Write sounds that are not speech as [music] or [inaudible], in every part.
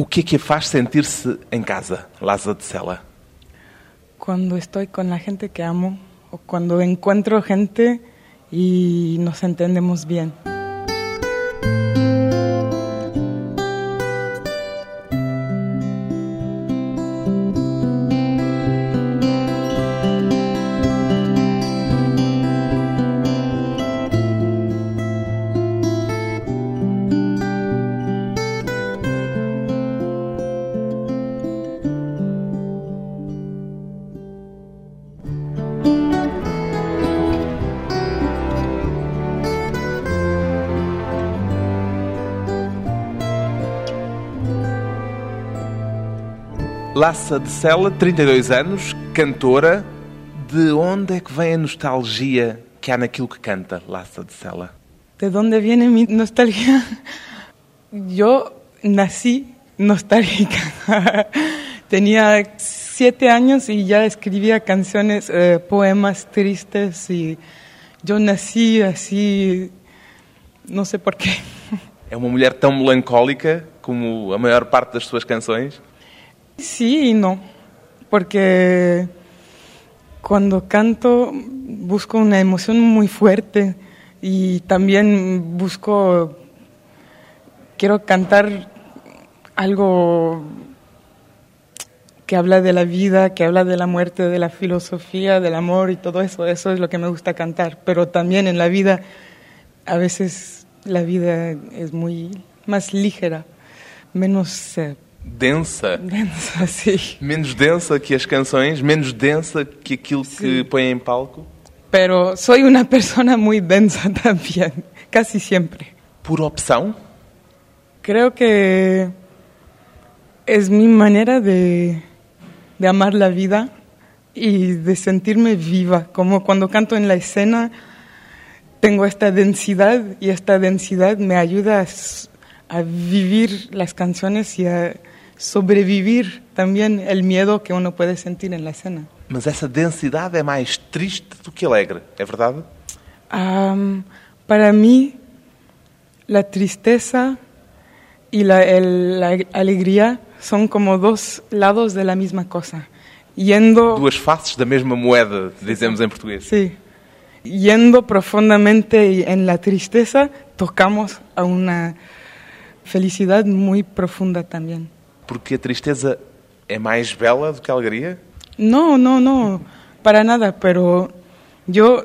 O que é que a faz sentir-se em casa, Lázaro de Sela? Cuando estoy con la gente que amo o cuando encuentro gente y nos entendemos bien. Lassa de Sela, 32 anos, cantora. De onde é que vem a nostalgia que há naquilo que canta, Lassa de Sela? ¿De dónde viene mi nostalgia? [laughs] Yo nací nostálgica. [laughs] Tenía siete años y ya escribía canciones, eh, poemas tristes y yo nací así, no sé por qué. [laughs] É uma mulher tão melancólica como a maior parte das suas canções? Sí y no, porque cuando canto busco una emoción muy fuerte y también busco, quiero cantar algo que habla de la vida, que habla de la muerte, de la filosofía, del amor y todo eso. Eso es lo que me gusta cantar. Pero también en la vida, a veces la vida es muy más ligera, menos Densa? densa, [laughs] sí. Menos densa que as canções, menos densa que aquilo que Sim. põe em palco? Pero soy una persona muy densa [laughs] también, casi siempre. Por opção? Creo que es mi manera de, de amar la vida y de sentirme viva, como cuando canto en la escena tengo esta densidad y esta densidad me ayuda a, a vivir las canciones y a sobrevivir también el miedo que uno puede sentir en la escena. Mas essa densidade é mais triste do que alegre, é verdade? Am, para mí, la tristeza y la, el- la alegría son como dos lados de la misma cosa. Yendo, Duas faces da mesma moeda, dizemos em português. sí, yendo profundamente y en la tristeza, tocamos a una felicidad muy profunda también. Porque a tristeza é mais bela do que a alegria? No, no, no, para nada, pero yo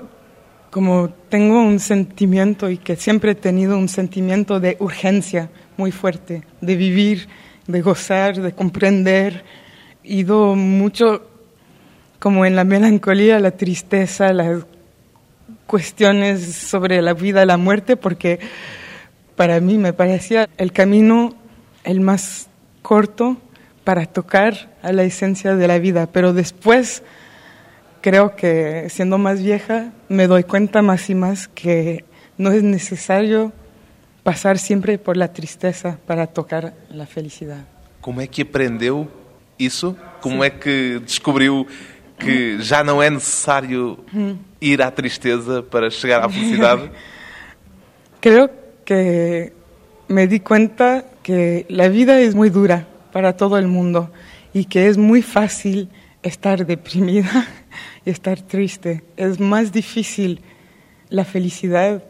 como tengo un sentimiento y que siempre he tenido un sentimiento de urgencia muy fuerte, de vivir, de gozar, de comprender, ido mucho como en la melancolía, la tristeza, las cuestiones sobre la vida, la muerte, porque para mí me parecía el camino el más corto para tocar a la esencia de la vida, pero después creo que siendo más vieja me doy cuenta más y más que no es necesario pasar siempre por la tristeza para tocar la felicidad. Como é que aprendeu isso? Como é que descobriu que já não é necessário ir à tristeza para chegar à felicidade? [laughs] Creo que me di cuenta que la vida es muy dura para todo el mundo y que es muy fácil estar deprimida y estar triste. Es más difícil la felicidad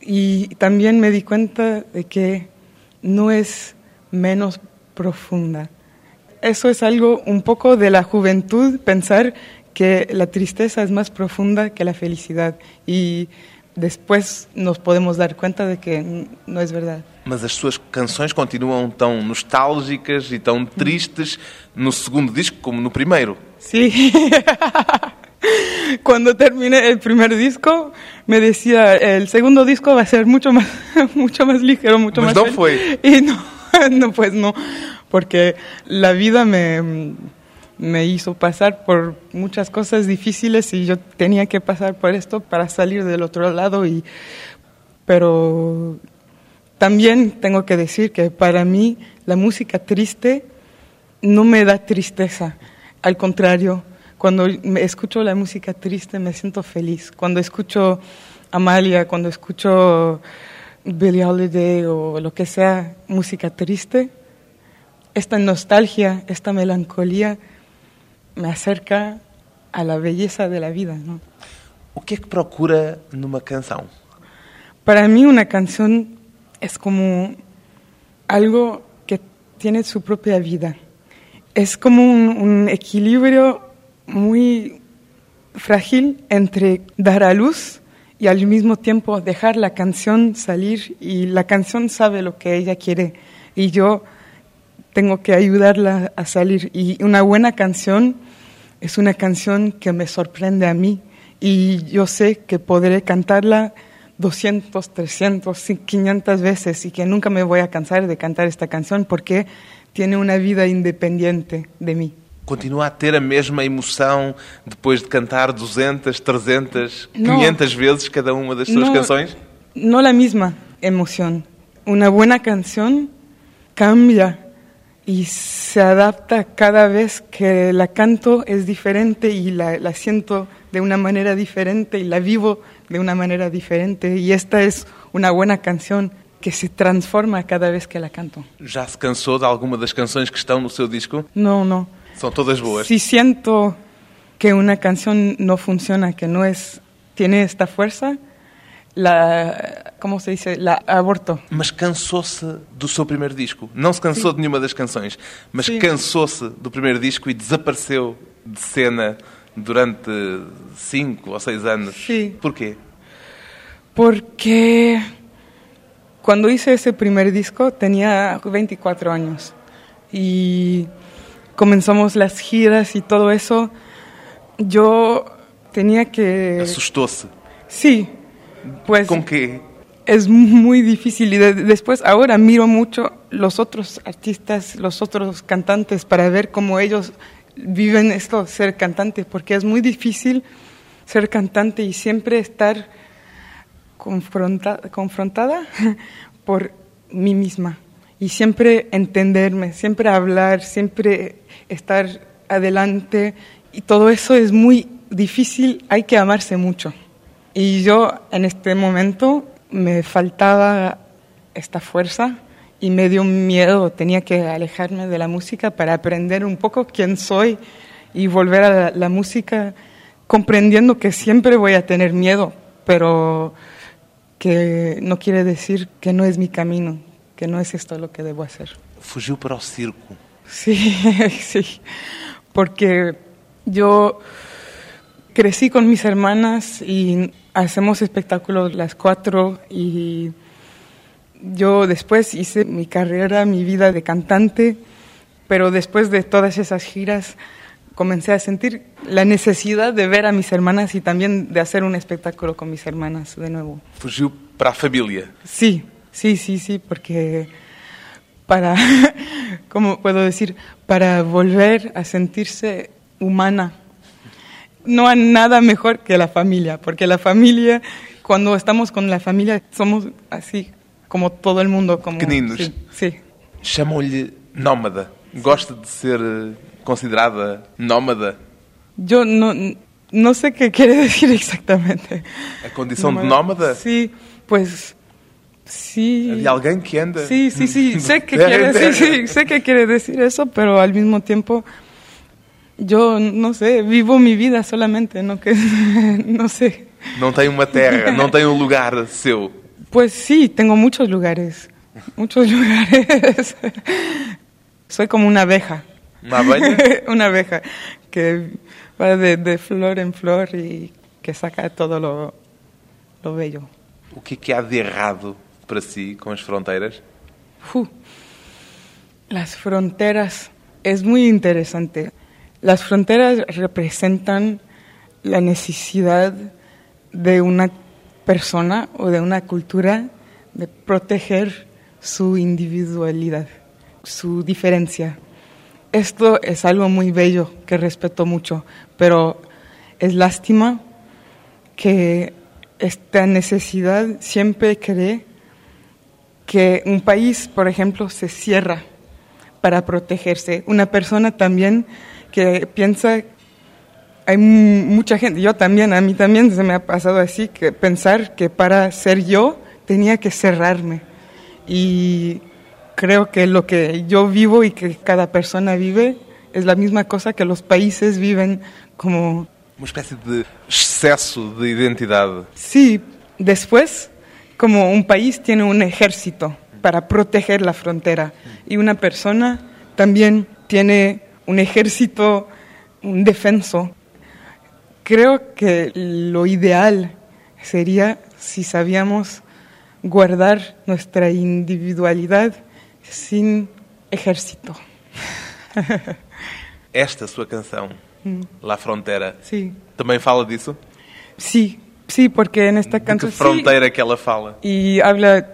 y también me di cuenta de que no es menos profunda. Eso es algo un poco de la juventud, pensar que la tristeza es más profunda que la felicidad y después nos podemos dar cuenta de que n- no es verdad. Mas as suas canções continuam tão nostálgicas e tão tristes no segundo disco como no primeiro. Sí. [laughs] Cuando terminé el primer disco, me decía, el segundo disco va a ser mucho más, [laughs] mucho más ligero, mucho Pues más... no feliz". fue. [laughs] Y no, no, pues no, porque la vida me, me hizo pasar por muchas cosas difíciles y yo tenía que pasar por esto para salir del otro lado y... Pero también tengo que decir que para mí la música triste no me da tristeza. Al contrario, cuando escucho la música triste me siento feliz. Cuando escucho Amalia, cuando escucho Billie Holiday o lo que sea música triste, esta nostalgia, esta melancolía me acerca a la belleza de la vida. ¿no? O que é que procura numa canção? Para mí una canción es como algo que tiene su propia vida. Es como un, un equilibrio muy frágil entre dar a luz y al mismo tiempo dejar la canción salir y la canción sabe lo que ella quiere y yo tengo que ayudarla a salir y una buena canción es una canción que me sorprende a mí y yo sé que podré cantarla 200, 300, 500 veces y que nunca me voy a cansar de cantar esta canción porque tiene una vida independiente de mí. Continua a ter a mesma emoção depois de cantar 200, 300, Não. 500 vezes cada uma das suas No- canções? No la misma emoción. Una buena canción cambia y se adapta cada vez que la canto es diferente y la, la siento de una manera diferente y la vivo de una manera diferente. Y esta es una buena canción que se transforma cada vez que la canto. Já se cansou de alguma das canções que estão no seu disco? No, no. São todas boas. Si siento que una canción no funciona, que no es, tiene esta fuerza, la, ¿cómo se dice? La aborto. Mas cansou-se do seu primeiro disco. Não se cansou de nenhuma das canções, mas Sim. cansou-se do primeiro disco e desapareceu de cena durante cinco ou seis anos. Sim. Porquê? Porque cuando hice ese primer disco tenía 24 años y comenzamos las giras y todo eso. Yo tenía que... Assustou-se. Sí, pues Com quê? es muy difícil y de- después ahora miro mucho los otros artistas, los otros cantantes para ver cómo ellos viven esto, ser cantante, porque es muy difícil ser cantante y siempre estar confronta- confrontada [laughs] por mí misma y siempre entenderme, siempre hablar, siempre estar adelante y todo eso es muy difícil, hay que amarse mucho. Y yo en este momento me faltaba esta fuerza y me dio miedo, tenía que alejarme de la música para aprender un poco quién soy y volver a la, la música comprendiendo que siempre voy a tener miedo, pero que no quiere decir que no es mi camino, que no es esto lo que debo hacer. Fugiu para o circo. Sí, [laughs] sí, porque yo crecí con mis hermanas y hacemos espectáculos las cuatro y yo después hice mi carrera, mi vida de cantante, pero después de todas esas giras comencé a sentir la necesidad de ver a mis hermanas y también de hacer un espectáculo con mis hermanas de nuevo. Fugiu para a família. Sí, sí, sí, sí, porque para, [laughs] ¿cómo puedo decir? Para volver a sentirse humana. No hay nada mejor que la familia, porque la familia, cuando estamos con la familia, somos así, como todo el mundo. Como, Pequeninos. Sí, sí. Chamam-lhe nómada. Gosta de ser considerada nómada? Yo no, no sé qué quiere [laughs] decir exactamente. A condição de nómada? Sí, pues sí. Havia alguém que anda. Sí, sí, sí, [laughs] sé que quiere sí, sé que quiere decir eso, pero al mismo tiempo yo no sé, vivo mi vida solamente, no que [laughs] no sé. Não tem uma terra, não [laughs] tem um lugar seu. Pues sí, tengo muchos lugares, muchos [laughs] lugares. Soy como una abeja. Uma abelha? una abeja que va de, de flor en flor y que saca todo lo, lo bello. O que que há de errado para si com as fronteiras? Fu. Las fronteras es muy interesante. Las fronteras representan la necesidad de una persona o de una cultura de proteger su individualidad, su diferencia. Esto es algo muy bello que respeto mucho, pero es lástima que esta necesidad siempre cree que un país, por ejemplo, se cierra para protegerse. Una persona también que piensa, hay mu- mucha gente, yo también, a mí también se me ha pasado así, que pensar que para ser yo tenía que cerrarme. Y creo que lo que yo vivo y que cada persona vive es la misma cosa que los países viven como... Uma espécie de excesso de identidade. Sí, después, como un país tiene un ejército para proteger la frontera y una persona también tiene un ejército, un defenso. Creo que lo ideal sería si sabíamos guardar nuestra individualidad sin ejército. [laughs] Esta sua canção, La Frontera, Sí, também fala disso? sí, sí, porque en esta De que canción sí, que ela fala? y habla,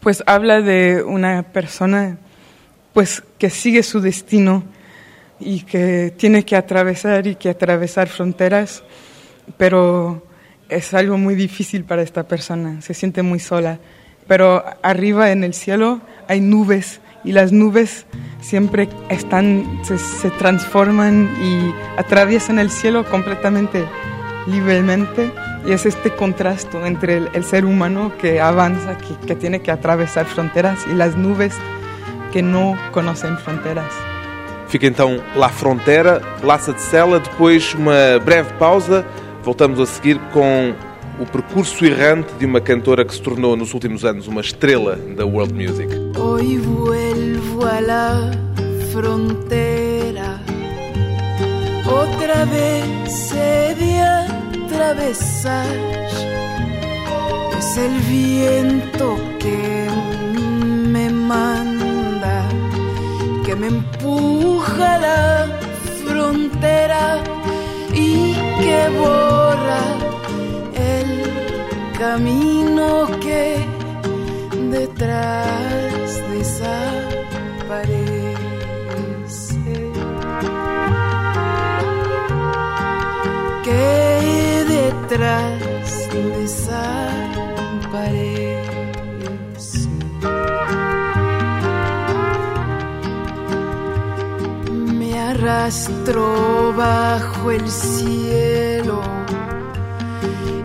pues habla de una persona, pues que sigue su destino y que tiene que atravesar y que atravesar fronteras, pero es algo muy difícil para esta persona, se siente muy sola. Pero arriba en el cielo hay nubes y las nubes siempre están, se, se transforman y atraviesan el cielo completamente libremente y es este contraste entre el, ser humano que avanza, que, que tiene que atravesar fronteras y las nubes que no conocen fronteras. Fica então La Frontera, Laça de Sela, depois uma breve pausa. Voltamos a seguir com o percurso errante de uma cantora que se tornou nos últimos anos uma estrela da world music. Hoy vuelvo a la frontera, otra vez he de atravesar. Es viento que me manda, que me empuja la frontera y que borra el camino que detrás desaparece. Que detrás desaparece. Me arrastro bajo el cielo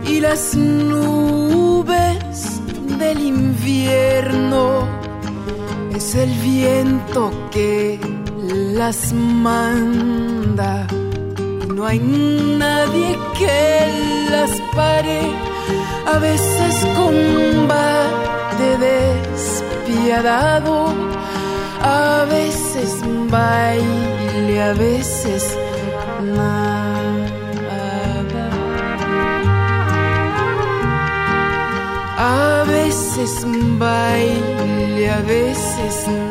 y las nubes del invierno es el viento que las manda. Y no hay nadie que las pare a veces combate despiadado a veces baile a veces nada A veces baile, a veces nada.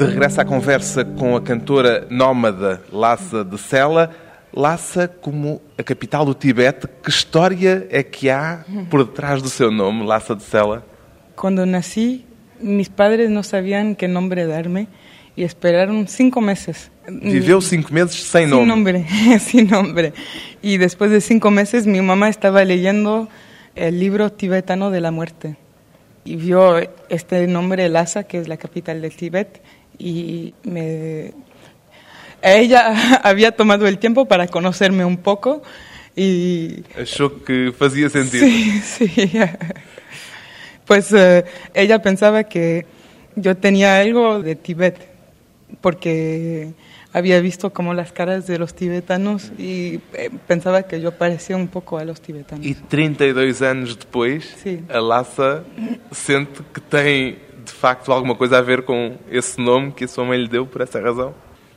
De regresso à conversa com a cantora nómada Lhasa de Sela. Lhasa como a capital do Tibete, que história é que há por detrás do seu nome, Lhasa de Sela? Cuando nací, mis padres no sabían qué nombre darme y esperaron cinco meses. Viveu cinco meses sem nome. nombre, [laughs] sin nombre. Y después de cinco meses mi mamá estaba leyendo el libro tibetano de la muerte y vio este nombre Lhasa, que es la capital del Tíbet, y me... Ella [laughs] había tomado el tiempo para conocerme un poco y Achou que fazia sentido. Sí, [laughs] sí. Pues eh, ella pensaba que yo tenía algo de Tibet, porque había visto como las caras de los tibetanos y eh, pensaba que yo parecía un poco a los tibetanos. E 32 anos depois, Sim. a Lhasa sente que tem facto alguma coisa a ver com esse nome que sua mãe lhe deu por essa razão.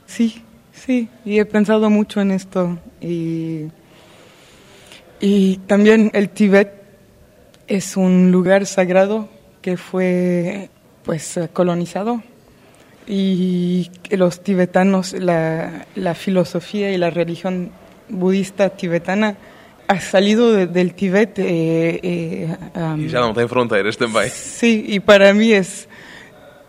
Sí, sí, y he pensado mucho en esto. Y, y también el Tíbet es un lugar sagrado que fue pues colonizado y los tibetanos, la, la filosofía y la religión budista tibetana ha salido de- del Tíbet. eh, eh, um, E já não tem fronteiras também. Sí, y para mí es,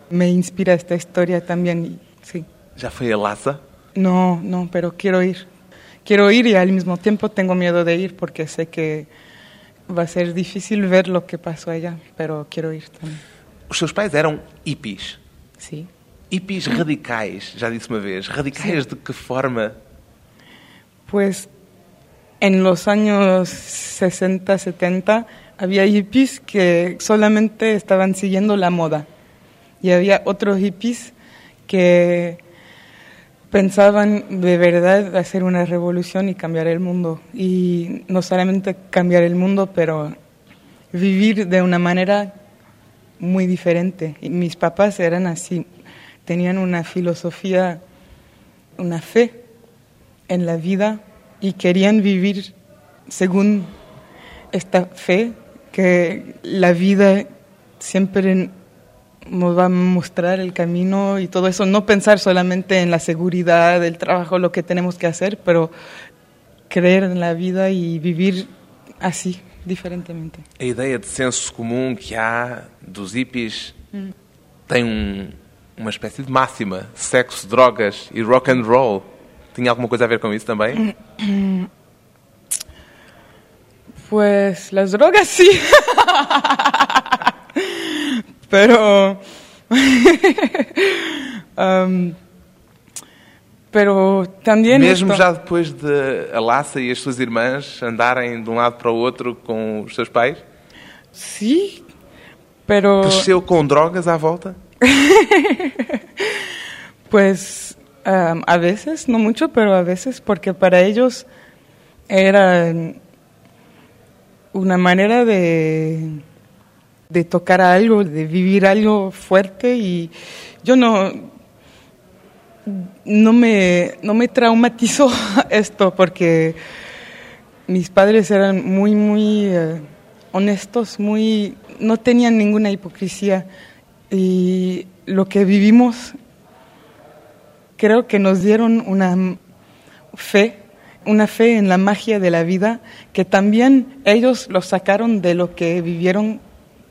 me inspira esta historia también, y sí. Já foi a Lhasa? No, no, pero quiero ir. Quiero ir y al mismo tiempo tengo miedo de ir porque sé que va a ser difícil ver lo que pasó allá, pero quiero ir también. Os seus pais eram hippies. Sí. Hippies radicais, já disse uma vez. Radicais de que forma? Pues en los años 60, 70 había hippies que solamente estaban siguiendo la moda y había otros hippies que pensaban de verdad hacer una revolución y cambiar el mundo. Y no solamente cambiar el mundo, pero vivir de una manera muy diferente. Y mis papás eran así, tenían una filosofía, una fe en la vida y querían vivir según esta fe que la vida siempre nos va a mostrar el camino y todo eso, no pensar solamente en la seguridad, el trabajo, lo que tenemos que hacer, pero creer en la vida y vivir así, diferentemente. A ideia de senso comum que há dos hippies tem um- uma espécie de máxima: sexo, drogas e rock and roll. Tinha alguma coisa a ver com isso também? Pues las drogas sí. [laughs] pero. [laughs] um, pero también. Mesmo já depois de a Lhasa e as suas irmãs andarem de um lado para o outro com os seus pais? Sí, pero. Cresceu com drogas à volta? [laughs] Pues um, a veces, no mucho, pero a veces, porque para ellos era una manera de, de tocar algo, de vivir algo fuerte y yo no, no, me, no me traumatizó [laughs] esto porque mis padres eran muy, muy eh, honestos, muy, no tenían ninguna hipocresía y lo que vivimos creo que nos dieron una fe, una fe en la magia de la vida, que también ellos lo sacaron de lo que vivieron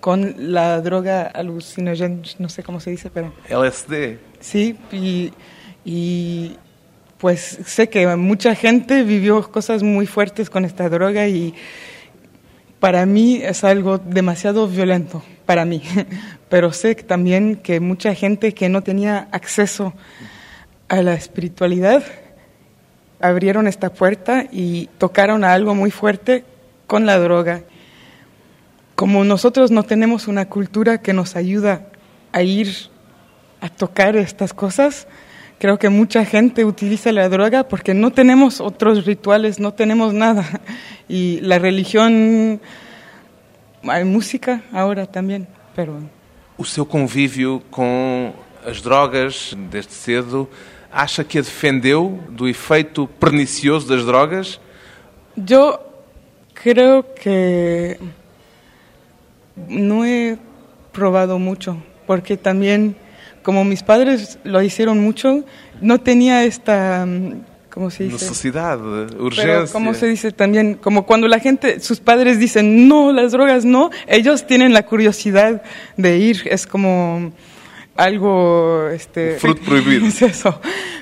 con la droga alucinógena, no sé cómo se dice, pero LSD. sí, y, y pues sé que mucha gente vivió cosas muy fuertes con esta droga y para mí es algo demasiado violento, para mí, [laughs] pero sé también que mucha gente que no tenía acceso a la espiritualidad abrieron esta puerta y tocaron a algo muy fuerte con la droga. Como nosotros no tenemos una cultura que nos ayuda a ir a tocar estas cosas, creo que mucha gente utiliza la droga porque no tenemos otros rituales, no tenemos nada. Y la religión, hay música ahora también, pero O seu convívio com as drogas desde cedo, acha que a defendeu do efeito pernicioso das drogas? Yo creo que no he probado mucho, porque también, como mis padres lo hicieron mucho, no tenía esta, mm, ¿cómo se dice? Necessidade, Pero, urgência. ¿cómo se dice también? Como cuando la gente, sus padres dicen, no, las drogas no, ellos tienen la curiosidad de ir, es como algo, este... Fruto [laughs] prohibido. es eso.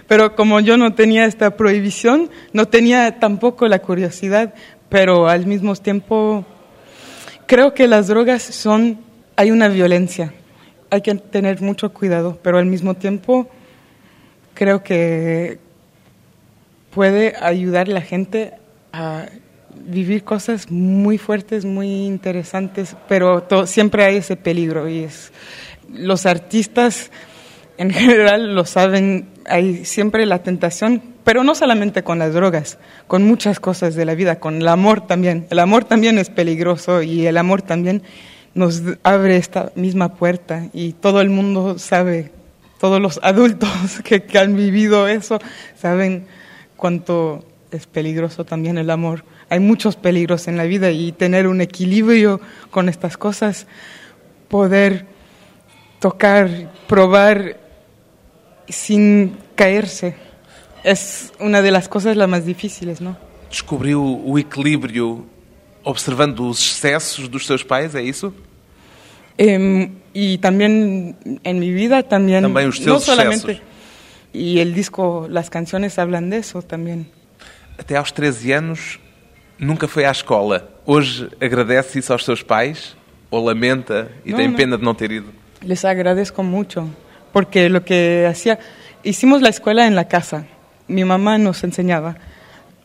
Pero como yo no tenía esta prohibición, no tenía tampoco la curiosidad, pero al mismo tiempo creo que las drogas son, hay una violencia, hay que tener mucho cuidado, pero al mismo tiempo creo que puede ayudar a la gente a vivir cosas muy fuertes, muy interesantes, pero siempre hay ese peligro y los artistas en general lo saben, hay siempre la tentación, pero no solamente con las drogas, con muchas cosas de la vida, con el amor también. El amor también es peligroso y el amor también nos abre esta misma puerta y todo el mundo sabe, todos los adultos [laughs] que, han vivido eso saben cuánto es peligroso también el amor. Hay muchos peligros en la vida y tener un equilibrio con estas cosas, poder tocar, probar sin caerse. Es una de las cosas las más difíciles, ¿no? Descobriu o equilíbrio observando os excessos dos seus pais, é isso? Em, y también en mi vida también También los no seus solamente excesos. y el disco las canciones hablan de eso también Até aos 13 anos nunca foi à escola. Hoje agradece isso aos seus pais? Ou lamenta e Não, tem não. pena de não ter ido? les agradezco mucho porque lo que hacía hicimos la escuela en la casa mi mamá nos enseñaba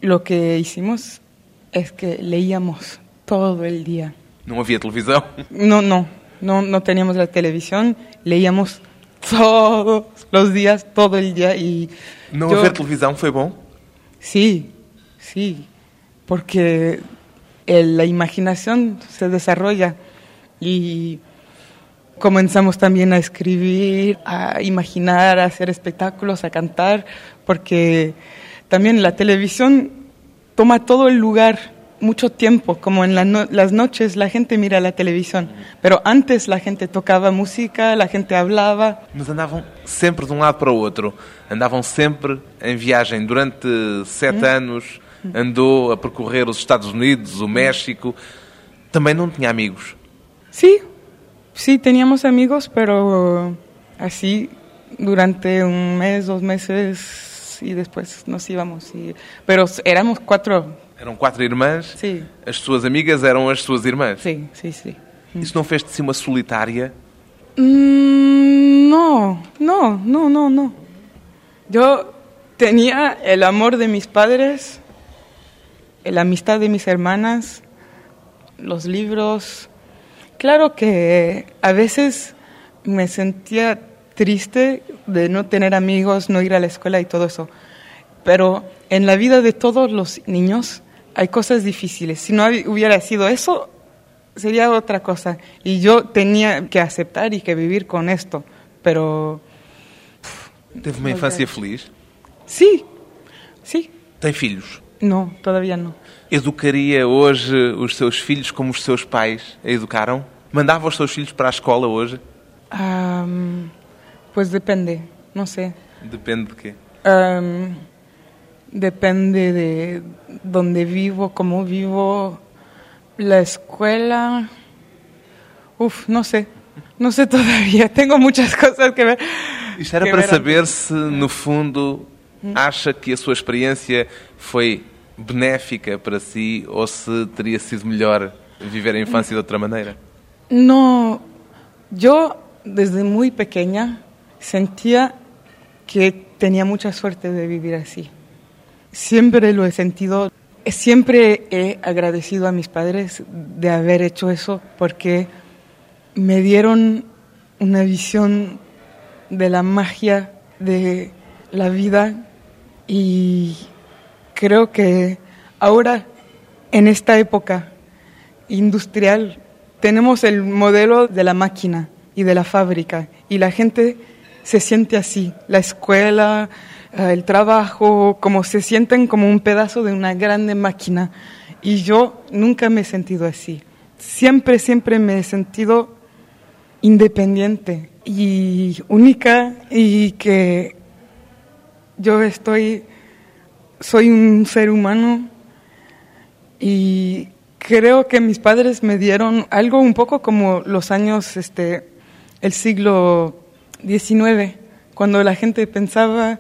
lo que hicimos es que leíamos todo el día Não havia televisão? no no no no teníamos la televisión leíamos todos los días todo el día y Não yo- haver televisão foi bom? Sí, sí, porque el- la imaginación se desarrolla y comenzamos también a escribir, a imaginar, a hacer espectáculos, a cantar, porque también la televisión toma todo el lugar mucho tiempo, como en la no- las noches la gente mira la televisión, pero antes la gente tocaba música, la gente hablaba, Mas andavam sempre de um lado para o outro. Andavam sempre em viagem. Durante sete anos andou a percorrer os Estados Unidos, o México. Também não tinha amigos. Sí, sí, teníamos amigos, pero así durante un mes, dos meses y después nos íbamos. Y, pero éramos cuatro, Eram quatro irmãs. sí, As suas amigas eram as suas irmãs. sí, sí, sí. Isso não fez de si uma solitária? Mm, no, no, no, no, no. Yo tenía el amor de mis padres, la amistad de mis hermanas, los libros. Claro que a veces me sentía triste de no tener amigos, no ir a la escuela y todo eso. Pero en la vida de todos los niños hay cosas difíciles. Si no hubiera sido eso, sería otra cosa. Y yo tenía que aceptar y que vivir con esto. Pero Teve uma infância feliz? sí, sí, Tem filhos? no, todavía no. Educaria hoje os seus filhos como os seus pais a educaram? Mandava os seus filhos para a escola hoje? Am, pues depende, no sé. Depende de quê. Am, depende de dónde vivo, cómo vivo, la escuela. Uf, no sé. No sé [laughs] todavía. Tengo muchas cosas que ver. Isto era para saber se, no fundo, acha que a sua experiência foi benéfica para si ou se teria sido melhor viver a infância de outra maneira. No, yo desde muy pequeña sentía que tenía mucha suerte de vivir así. Siempre lo he sentido, siempre he agradecido a mis padres de haber hecho eso porque me dieron una visión de la magia de la vida y creo que ahora, en esta época industrial, tenemos el modelo de la máquina y de la fábrica y la gente se siente así, la escuela, eh, el trabajo, como se sienten como un pedazo de una grande máquina y yo nunca me he sentido así. Siempre, siempre me he sentido independiente y única y que yo estoy, soy un ser humano y creo que mis padres me dieron algo un poco como los años, este, el siglo XIX, cuando la gente pensaba,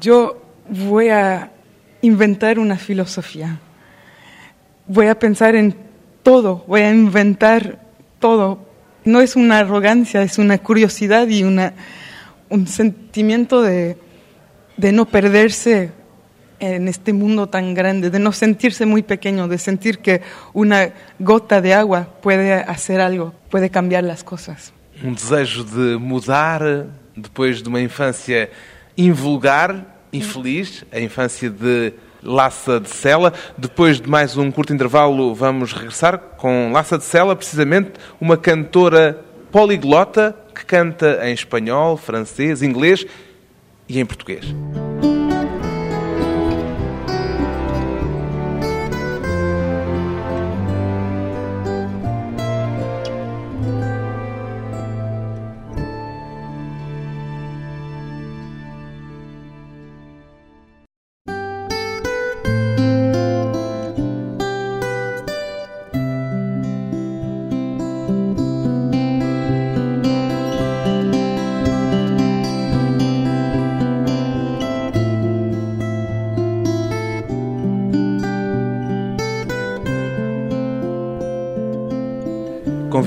yo voy a inventar una filosofía, voy a pensar en todo, voy a inventar todo. No es una arrogancia, es una curiosidad y una, un sentimiento de, de no perderse en este mundo tan grande, de no sentirse muy pequeño, de sentir que una gota de agua puede hacer algo, puede cambiar las cosas. Um desejo de mudar depois de uma infância invulgar, infeliz, a infância de Laça de Sela. Depois de mais um curto intervalo, vamos regressar com Laça de Sela, precisamente uma cantora poliglota que canta em espanhol, francês, inglês e em português.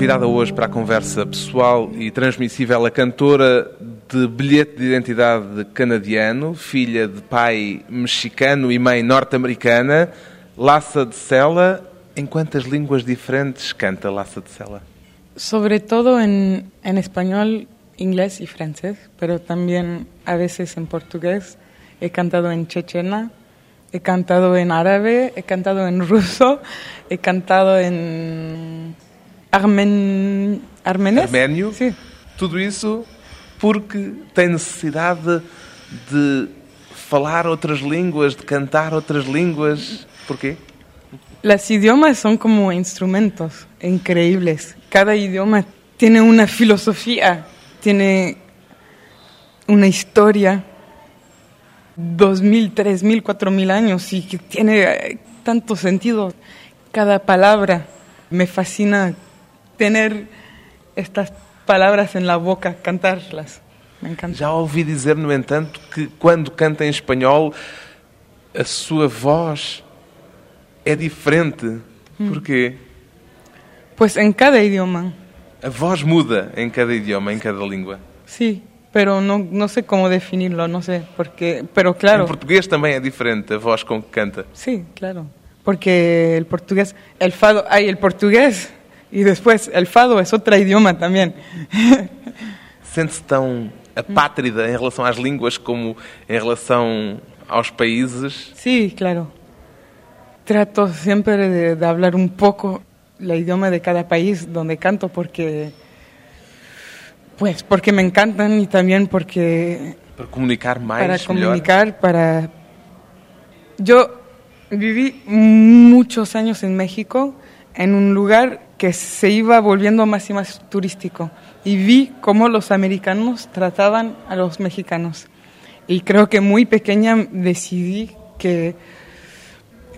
Convidada hoje para a conversa pessoal e transmissível a cantora de bilhete de identidade canadiano, filha de pai mexicano e mãe norte-americana, Lassa de Sela. Em quantas línguas diferentes canta Lassa de Sela? Sobre todo en, en español, inglés y francés, pero también a veces en portugués. He cantado en chechena, he cantado en árabe, he cantado en ruso, he cantado en armen, armenés. Arménio? Sí. Tudo isso porque tem necessidade de falar outras línguas, de cantar outras línguas. Porquê? Los idiomas son como instrumentos increíbles. Cada idioma tiene una filosofía, tiene una historia, dos mil, tres mil, cuatro mil años y que tiene eh, tanto sentido cada palabra. Me fascina tener estas palabras en la boca, cantarlas. Me encanta. Já ouvi dizer, no entanto, que quando canta em espanhol, a sua voz é diferente. Porquê? Pues en cada idioma, A voz muda em cada idioma, em cada língua. sí, pero no, no sé cómo definirlo, no sé, porque, pero claro. Em português também é diferente a voz com que canta. Sí, claro. Porque el portugués, el fado, hay el portugués y después el fado es otro idioma también. [laughs] Sente-se tão apátrida em relação às línguas como em relação aos países. Sí, claro. Trato siempre de, de hablar un poco el idioma de cada país donde canto porque, pues, porque me encantan y también porque Para comunicar mais, para comunicar, para... Yo viví muchos años en México, en un lugar que se iba volviendo más y más turístico, y vi cómo los americanos trataban a los mexicanos. Y creo que muy pequeña decidí que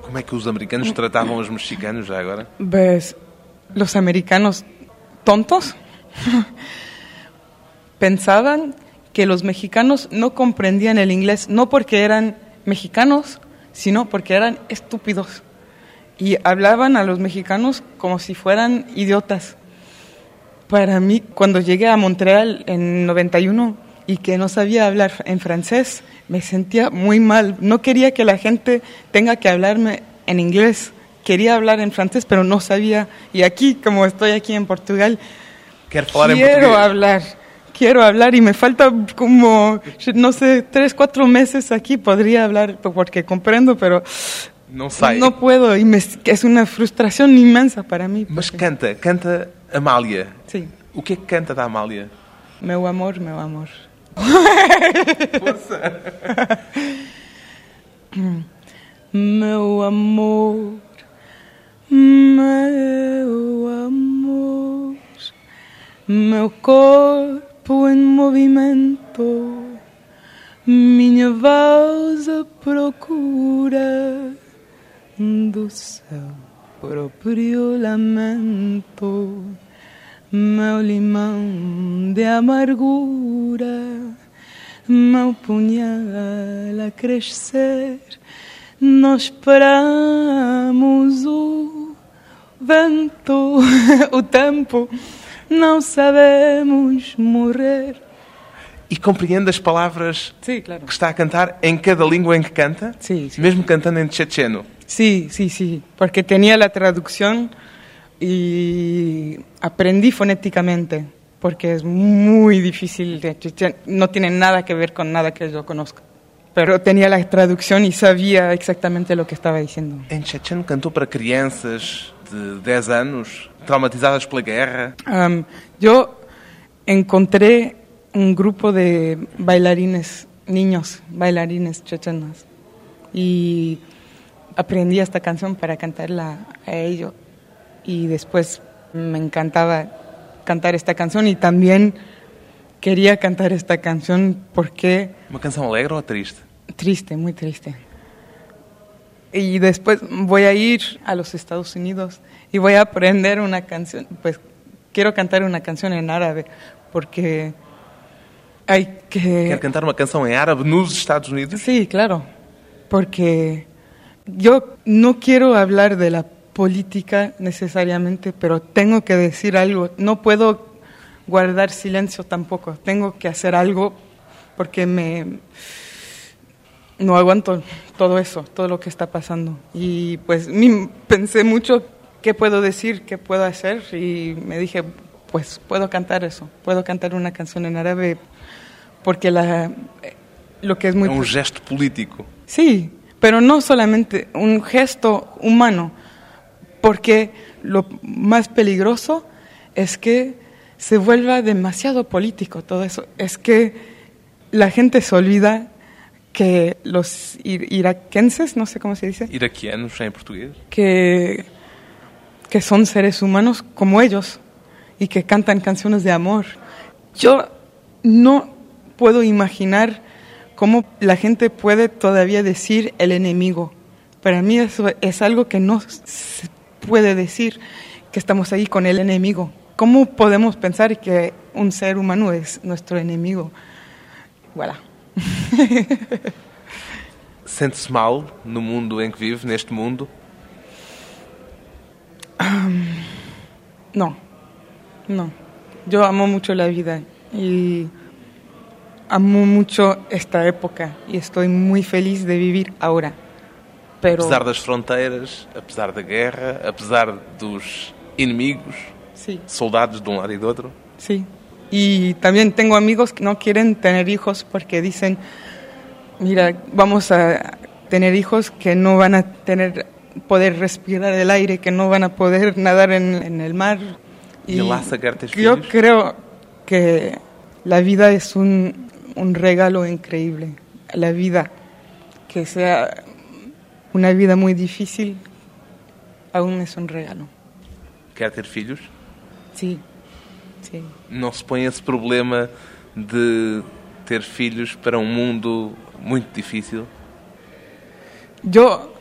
Como é que os americanos tratavam os mexicanos já agora? pues, los americanos tontos [laughs] pensaban que los mexicanos no comprendían el inglés, no porque eran mexicanos, sino porque eran estúpidos. Y hablaban a los mexicanos como si fueran idiotas. Para mí, cuando llegué a Montreal en 91 y que no sabía hablar en francés, me sentía muy mal. No quería que la gente tenga que hablarme en inglés. Quería hablar en francés, pero no sabía. Y aquí, como estoy aquí en Portugal, quiero hablar. Quiero hablar y me falta como, no sé, tres, cuatro meses aquí. Podría hablar porque comprendo, pero Não sai. no puedo. Y me- es una frustración inmensa para mí. Mas porque- canta, canta Amália. Sí. O que é que canta da Amália? Meu amor, meu amor. [laughs] meu amor, meu amor, meu corpo em movimento, minha voz à procura do seu próprio lamento meu limão de amargura, meu punhal a crescer, nós esperamos o vento, [laughs] o tempo, não sabemos morrer. E compreende as palavras Sí, claro. que está a cantar em cada língua em que canta? Sí, sí. Mesmo cantando em checheno. Sí, sí, sí, porque tenía la traducción y aprendí fonéticamente, porque es muy difícil, de chechen- no tiene nada que ver con nada que yo conozca. Pero tenía la traducción y sabía exactamente lo que estaba diciendo. Em checheno cantou para crianças de 10 anos, traumatizadas pela guerra. Am, yo encontré un grupo de bailarines, niños bailarines chechenos, y aprendí esta canción para cantarla a ellos. Y después me encantaba cantar esta canción y también quería cantar esta canción porque Uma canção alegre ou triste? triste, muy triste. Y después voy a ir a los Estados Unidos y voy a aprender una canción, pues quiero cantar una canción en árabe porque hay que... Quer cantar uma canção em árabe nos Estados Unidos? Sí, claro, porque yo no quiero hablar de la política necesariamente, pero tengo que decir algo. No puedo guardar silencio tampoco. Tengo que hacer algo porque me no aguanto todo eso, todo lo que está pasando. Y pues mi- pensé mucho qué puedo decir, qué puedo hacer y me dije, pues puedo cantar eso, puedo cantar una canción en árabe porque la, lo que es muy... Um gesto político. Sí, pero no solamente un gesto humano, porque lo más peligroso es que se vuelva demasiado político todo eso. Es que la gente se olvida que los ir- iraquenses, no sé cómo se dice, Iraquianos, em português. que, que son seres humanos como ellos y que cantan canciones de amor. Yo no puedo imaginar cómo la gente puede todavía decir el enemigo. Para mí eso es algo que no se puede decir, que estamos ahí con el enemigo. ¿Cómo podemos pensar que un ser humano es nuestro enemigo? Voilà. [laughs] Sente-se mal no mundo em que vive, neste mundo? No, no. Yo amo mucho la vida y amo mucho esta época y estoy muy feliz de vivir ahora. Pero Apesar das fronteiras, apesar da guerra, apesar dos inimigos, sí, soldados de um lado e do outro. sí. Y también tengo amigos que no quieren tener hijos porque dicen, mira, vamos a tener hijos que no van a tener poder respirar el aire, que no van a poder [laughs] nadar en, en el mar. Quer ter Yo filhos? creo que la vida es un, un regalo increíble. La vida, que sea una vida muy difícil, aún es un regalo. Quer ter filhos? Sí, sí. Não se põe esse problema de ter filhos para um mundo muito difícil? Yo,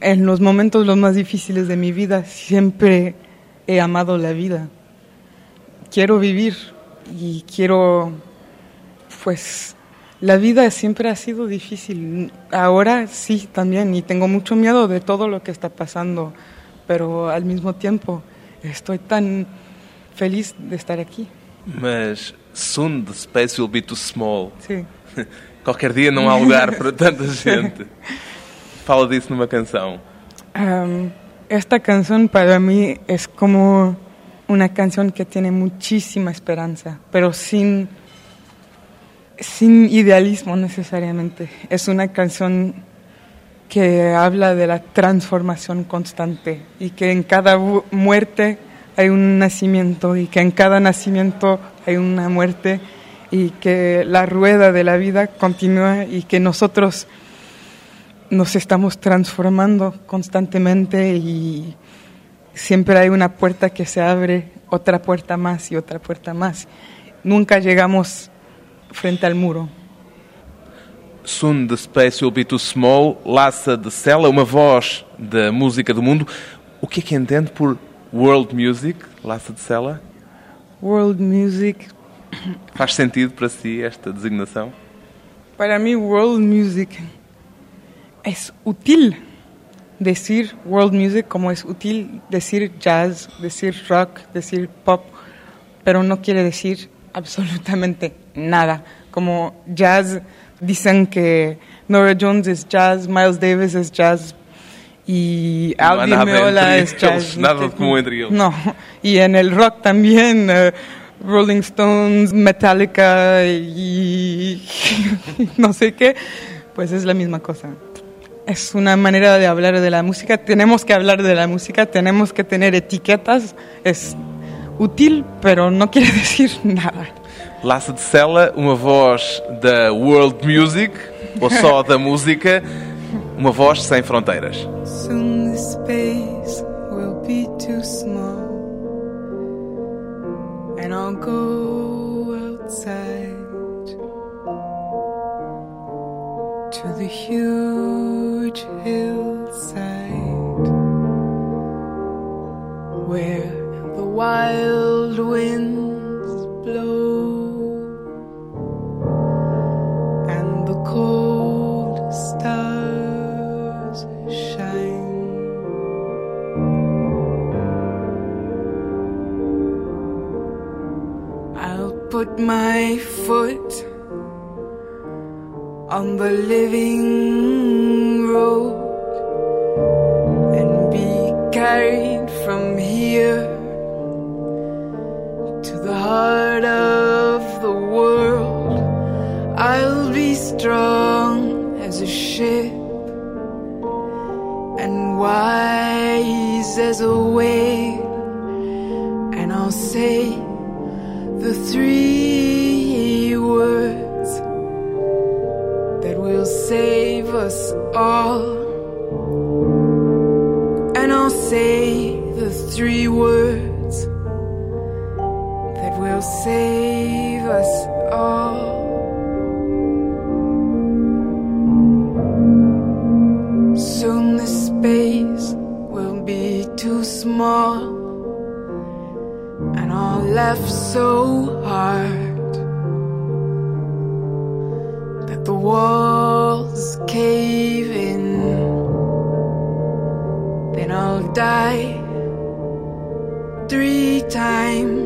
en los momentos los más difíciles de mi vida, siempre he amado la vida. Quiero vivir y quiero, pues, la vida siempre ha sido difícil. Ahora sí también, y tengo mucho miedo de todo lo que está pasando, pero al mismo tiempo estoy tan feliz de estar aquí. Mas soon the space will be too small. Sí. [laughs] Qualquer dia não há lugar para tanta [laughs] gente. Fala disso numa canção. Am, esta canción para mí es como una canción que tiene muchísima esperanza, pero sin, sin idealismo necesariamente. Es una canción que habla de la transformación constante y que en cada muerte hay un nacimiento y que en cada nacimiento hay una muerte y que la rueda de la vida continúa y que nosotros nos estamos transformando constantemente y siempre hay una puerta que se abre, otra puerta más y otra puerta más. Nunca llegamos frente al muro. Soon the space will be too small. Lassa de Sela, uma voz da música do mundo. O que é que entende por world music, Lassa de Sela? World music, Faz sentido para si esta designação? para mí world music es útil decir world music como es útil decir jazz, decir rock, decir pop, pero no quiere decir absolutamente nada. Como jazz, dicen que Nora Jones es jazz, Miles Davis es jazz y No Aldi nada Meola es jazz. [laughs] nada entre ellos. No, y en el rock también, eh, Rolling Stones, Metallica y [laughs] no sé qué, pues es la misma cosa. Es una manera de hablar de la música. Tenemos que hablar de la música, tenemos que tener etiquetas. Es útil, pero no quiere [laughs] decir nada. Lassa de Sela, uma voz da world music, ou só [laughs] da música, uma voz sem fronteiras. Soon the space will be too small, and I'll go outside to the huge hillside where wild winds blow and the cold stars shine. I'll put my foot on the living road and be carried from here ship and wise as a whale. And I'll say the three words that will save us all. left so hard that the walls cave in. Then I'll die three times.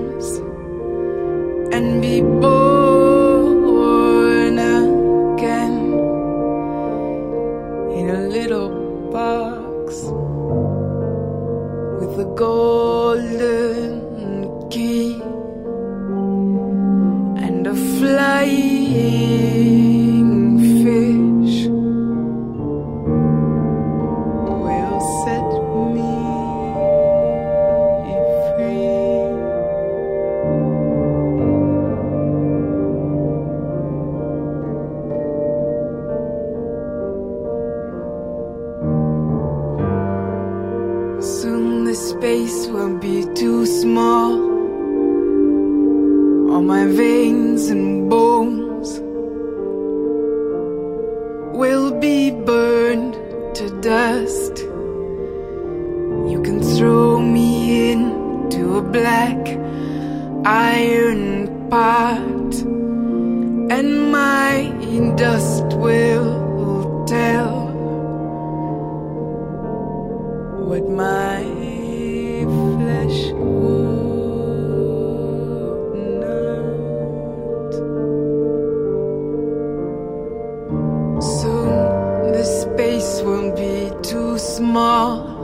small